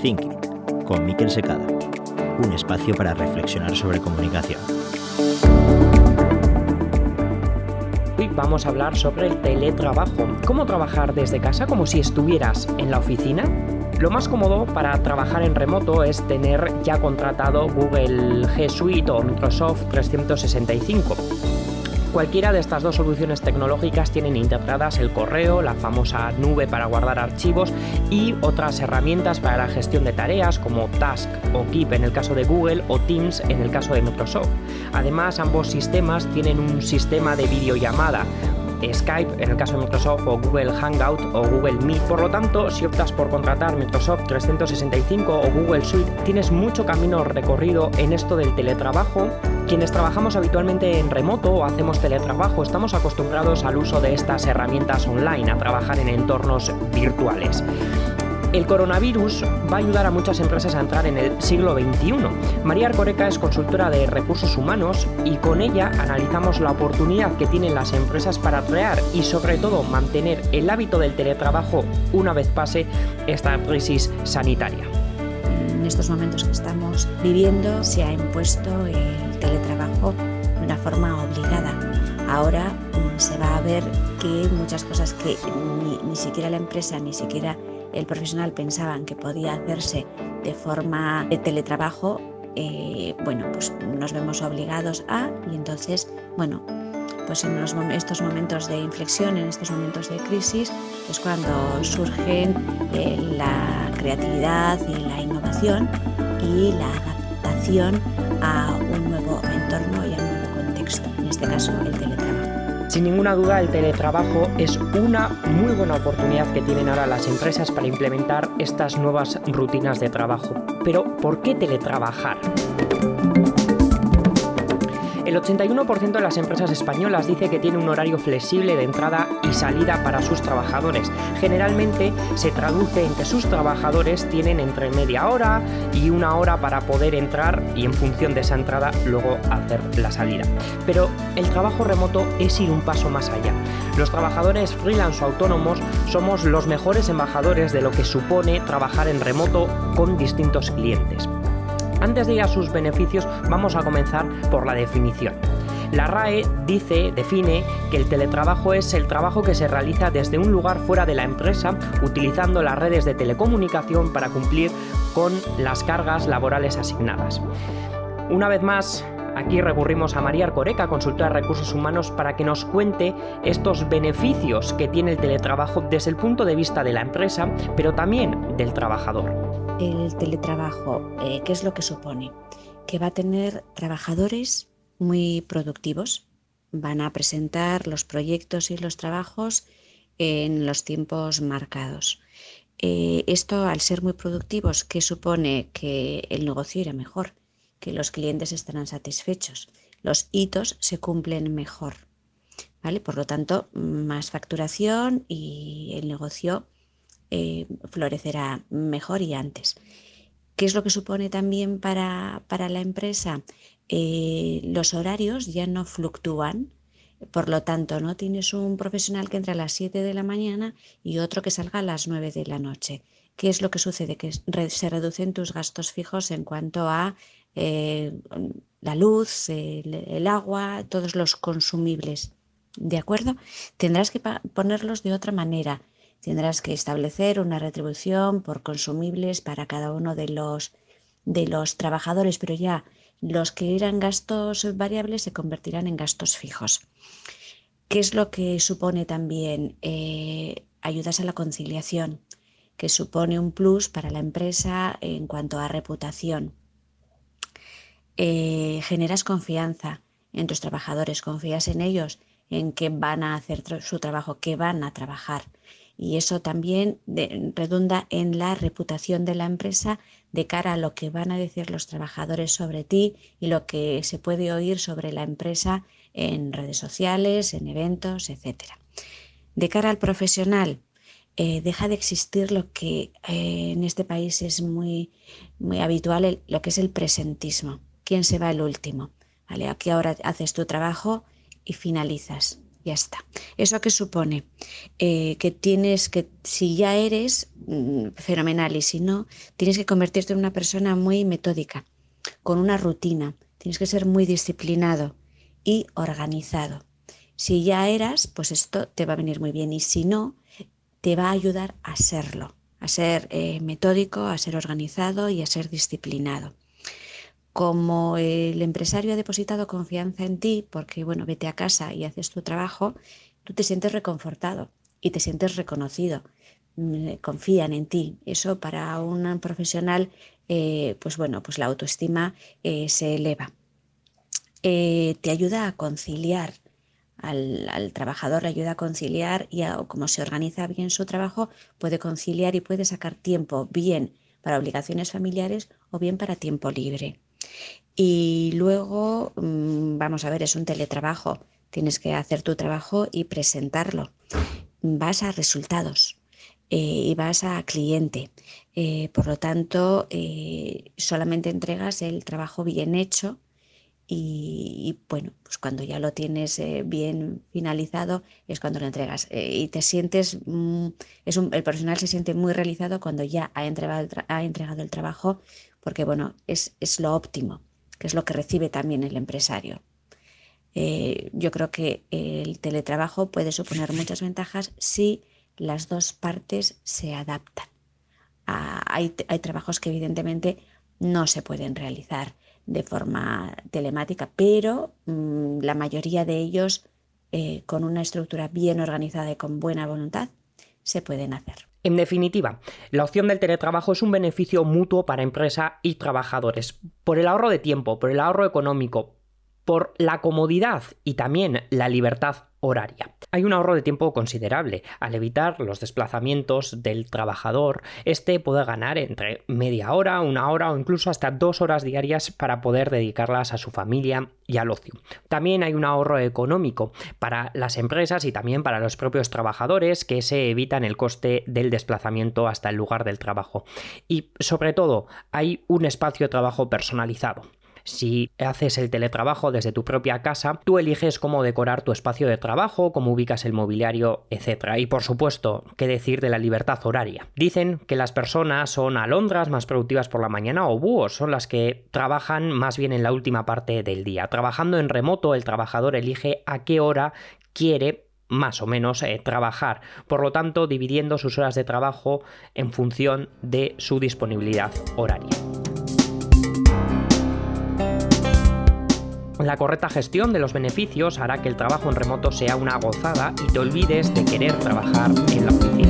Think con Miquel Secada, un espacio para reflexionar sobre comunicación. Hoy vamos a hablar sobre el teletrabajo, cómo trabajar desde casa como si estuvieras en la oficina. Lo más cómodo para trabajar en remoto es tener ya contratado Google G Suite o Microsoft 365 Cualquiera de estas dos soluciones tecnológicas tienen integradas el correo, la famosa nube para guardar archivos y otras herramientas para la gestión de tareas como Task o Keep en el caso de Google o Teams en el caso de Microsoft. Además, ambos sistemas tienen un sistema de videollamada Skype en el caso de Microsoft o Google Hangout o Google Meet. Por lo tanto, si optas por contratar Microsoft 365 o Google Suite, tienes mucho camino recorrido en esto del teletrabajo. Quienes trabajamos habitualmente en remoto o hacemos teletrabajo estamos acostumbrados al uso de estas herramientas online, a trabajar en entornos virtuales. El coronavirus va a ayudar a muchas empresas a entrar en el siglo XXI. María Arcoreca es consultora de recursos humanos y con ella analizamos la oportunidad que tienen las empresas para crear y sobre todo mantener el hábito del teletrabajo una vez pase esta crisis sanitaria. En estos momentos que estamos viviendo se ha impuesto el teletrabajo de una forma obligada. Ahora mm, se va a ver que muchas cosas que ni, ni siquiera la empresa ni siquiera el profesional pensaban que podía hacerse de forma de teletrabajo, eh, bueno, pues nos vemos obligados a, y entonces, bueno, pues en estos momentos de inflexión, en estos momentos de crisis, es cuando surgen eh, la creatividad y la innovación y la adaptación a un nuevo entorno y a un nuevo contexto, en este caso el teletrabajo. Sin ninguna duda, el teletrabajo es una muy buena oportunidad que tienen ahora las empresas para implementar estas nuevas rutinas de trabajo. Pero, ¿por qué teletrabajar? El 81% de las empresas españolas dice que tiene un horario flexible de entrada y salida para sus trabajadores. Generalmente se traduce en que sus trabajadores tienen entre media hora y una hora para poder entrar y en función de esa entrada luego hacer la salida. Pero el trabajo remoto es ir un paso más allá. Los trabajadores freelance o autónomos somos los mejores embajadores de lo que supone trabajar en remoto con distintos clientes. Antes de ir a sus beneficios, vamos a comenzar por la definición. La RAE dice, define que el teletrabajo es el trabajo que se realiza desde un lugar fuera de la empresa utilizando las redes de telecomunicación para cumplir con las cargas laborales asignadas. Una vez más, Aquí recurrimos a María Arcoreca, consultora de recursos humanos, para que nos cuente estos beneficios que tiene el teletrabajo desde el punto de vista de la empresa, pero también del trabajador. El teletrabajo, eh, ¿qué es lo que supone? Que va a tener trabajadores muy productivos, van a presentar los proyectos y los trabajos en los tiempos marcados. Eh, esto, al ser muy productivos, ¿qué supone? Que el negocio irá mejor, que los clientes estarán satisfechos, los hitos se cumplen mejor. ¿vale? Por lo tanto, más facturación y el negocio eh, florecerá mejor y antes. ¿Qué es lo que supone también para, la empresa? Eh, los horarios ya no fluctúan, por lo tanto, no tienes un profesional que entre a las 7 de la mañana y otro que salga a las 9 de la noche. ¿Qué es lo que sucede? Que se reducen tus gastos fijos en cuanto a eh, la luz, el, agua, todos los consumibles. ¿De acuerdo? Tendrás que ponerlos de otra manera. Tendrás que establecer una retribución por consumibles para cada uno de los, de los trabajadores, pero ya los que eran gastos variables se convertirán en gastos fijos. ¿Qué es lo que supone también? Eh, ayudas a la conciliación, que supone un plus para la empresa en cuanto a reputación. Eh, generas confianza en tus trabajadores, confías en ellos, en que van a hacer su trabajo, que van a trabajar. Y eso también redunda en la reputación de la empresa de cara a lo que van a decir los trabajadores sobre ti y lo que se puede oír sobre la empresa en redes sociales, en eventos, etc. De cara al profesional, eh, deja de existir lo que eh, en este país es muy, muy habitual, lo que es el presentismo quién se va el último. ¿Vale? Aquí ahora haces tu trabajo y finalizas. Ya está. ¿Eso qué supone? Eh, que tienes que, si ya eres mm, fenomenal y si no, tienes que convertirte en una persona muy metódica, con una rutina. Tienes que ser muy disciplinado y organizado. Si ya eras, pues esto te va a venir muy bien y si no, te va a ayudar a serlo, a ser eh, metódico, a ser organizado y a ser disciplinado. Como el empresario ha depositado confianza en ti, porque bueno, vete a casa y haces tu trabajo, tú te sientes reconfortado y te sientes reconocido. Mm, confían en ti. Eso para un profesional, eh, pues bueno, pues la autoestima eh, se eleva. te ayuda a conciliar al, trabajador le ayuda a conciliar y como se organiza bien su trabajo, puede conciliar y puede sacar tiempo bien para obligaciones familiares o bien para tiempo libre. Y luego, mm, vamos a ver, es un teletrabajo. Tienes que hacer tu trabajo y presentarlo. Vas a resultados eh, y vas a cliente. Eh, por lo tanto, eh, solamente entregas el trabajo bien hecho y, bueno, pues cuando ya lo tienes bien finalizado es cuando lo entregas y te sientes, mm, es el personal se siente muy realizado cuando ya ha entregado ha entregado el trabajo porque bueno, es, es, lo óptimo, que es lo que recibe también el empresario. Eh, yo creo que el teletrabajo puede suponer muchas ventajas si las dos partes se adaptan. Ah, hay, hay trabajos que evidentemente no se pueden realizar de forma telemática, pero mm, la mayoría de ellos eh, con una estructura bien organizada y con buena voluntad se pueden hacer. En definitiva, la opción del teletrabajo es un beneficio mutuo para empresa y trabajadores, por el ahorro de tiempo, por el ahorro económico, por la comodidad y también la libertad horaria. Hay un ahorro de tiempo considerable. Al evitar los desplazamientos del trabajador, este puede ganar entre media hora, una hora o incluso hasta dos horas diarias para poder dedicarlas a su familia y al ocio. También hay un ahorro económico para las empresas y también para los propios trabajadores que se evitan el coste del desplazamiento hasta el lugar del trabajo. Y sobre todo, hay un espacio de trabajo personalizado. Si haces el teletrabajo desde tu propia casa, tú eliges cómo decorar tu espacio de trabajo, cómo ubicas el mobiliario, etc. Y por supuesto, qué decir de la libertad horaria. Dicen que las personas son alondras más productivas por la mañana o búhos, son las que trabajan más bien en la última parte del día. Trabajando en remoto, el trabajador elige a qué hora quiere más o menos eh, trabajar, por lo tanto dividiendo sus horas de trabajo en función de su disponibilidad horaria. La correcta gestión de los beneficios hará que el trabajo en remoto sea una gozada y te olvides de querer trabajar en la oficina.